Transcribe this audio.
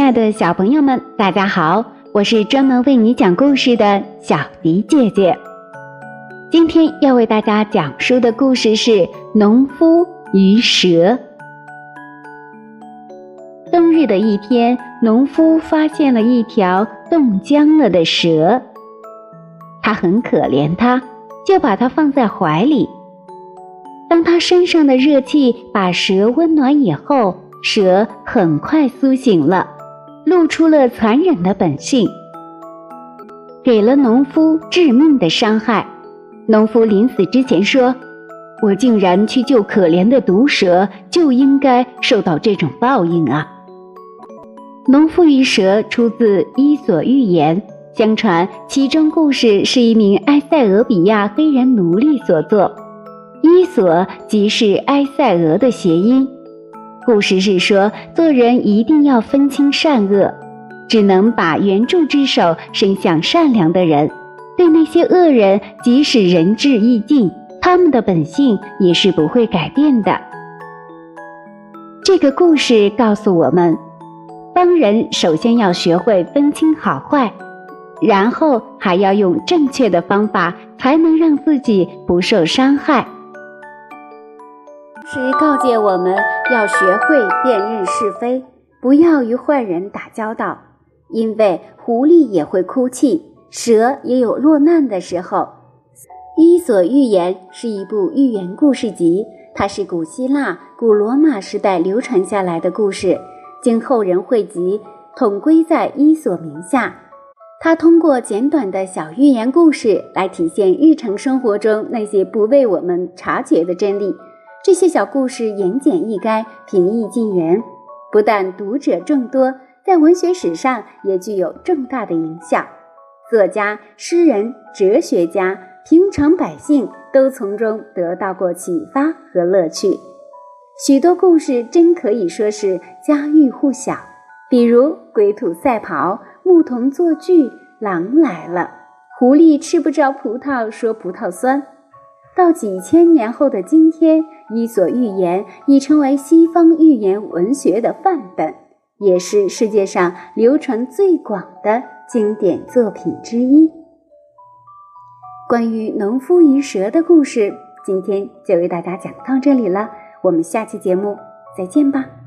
亲爱的小朋友们，大家好！我是专门为你讲故事的小迪姐姐。今天要为大家讲述的故事是《农夫与蛇》。冬日的一天，农夫发现了一条冻僵了的蛇，他很可怜它，就把它放在怀里。当他身上的热气把蛇温暖以后，蛇很快苏醒了，露出了残忍的本性，给了农夫致命的伤害。农夫临死之前说：“我竟然去救可怜的毒蛇，就应该受到这种报应啊！”农夫与蛇出自《伊索寓言》，相传其中故事是一名埃塞俄比亚黑人奴隶所作，伊索即是埃塞俄的谐音。故事是说，做人一定要分清善恶，只能把援助之手伸向善良的人。对那些恶人，即使仁至义尽，他们的本性也是不会改变的。这个故事告诉我们，帮人首先要学会分清好坏，然后还要用正确的方法，才能让自己不受伤害。是告诫我们要学会辨认是非，不要与坏人打交道，因为狐狸也会哭泣，蛇也有落难的时候。《伊索寓言》是一部寓言故事集，它是古希腊、古罗马时代流传下来的故事，经后人汇集，统归在伊索名下。它通过简短的小寓言故事来体现日常生活中那些不为我们察觉的真理。这些小故事言简意赅，平易近人，不但读者众多，在文学史上也具有重大的影响。作家、诗人、哲学家、平常百姓都从中得到过启发和乐趣。许多故事真可以说是家喻户晓，比如龟兔赛跑、牧童作剧、狼来了、狐狸吃不着葡萄说葡萄酸。到几千年后的今天，《伊索寓言》已成为西方寓言文学的范本，也是世界上流传最广的经典作品之一。关于农夫与蛇的故事，今天就为大家讲到这里了。我们下期节目再见吧。